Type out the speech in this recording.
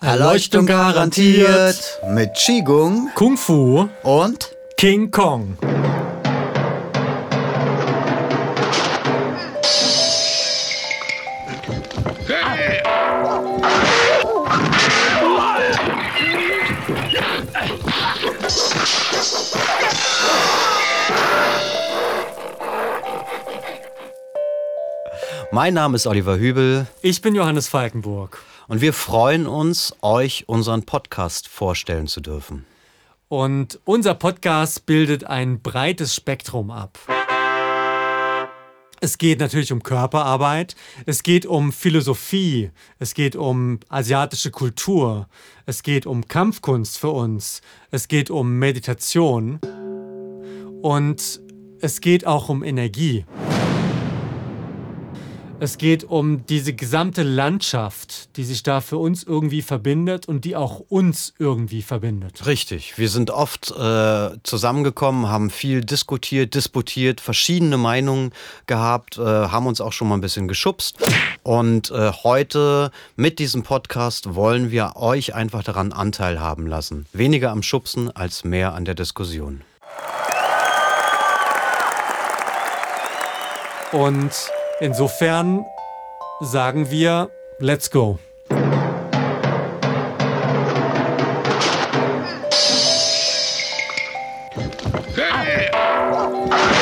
Erleuchtung garantiert. Mit Qigong Kung Fu und King Kong. Mein Name ist Oliver Hübel Ich bin Johannes Falkenburg. und wir freuen uns, euch unseren Podcast vorstellen zu dürfen. Und unser Podcast bildet ein breites Spektrum ab. Es geht natürlich um Körperarbeit, es geht um Philosophie, es geht um asiatische Kultur, es geht um Kampfkunst für uns, es geht um Meditation und es geht auch um Energie. Es geht um diese gesamte Landschaft, die sich da für uns irgendwie verbindet und die auch uns irgendwie verbindet. Richtig, wir sind oft äh, zusammengekommen, haben viel diskutiert, disputiert, verschiedene Meinungen gehabt, äh, haben uns auch schon mal ein bisschen geschubst. Und äh, heute mit diesem Podcast wollen wir euch einfach daran Anteil haben lassen. Weniger am Schubsen als mehr an der Diskussion. Und Insofern sagen wir, let's go. Hey!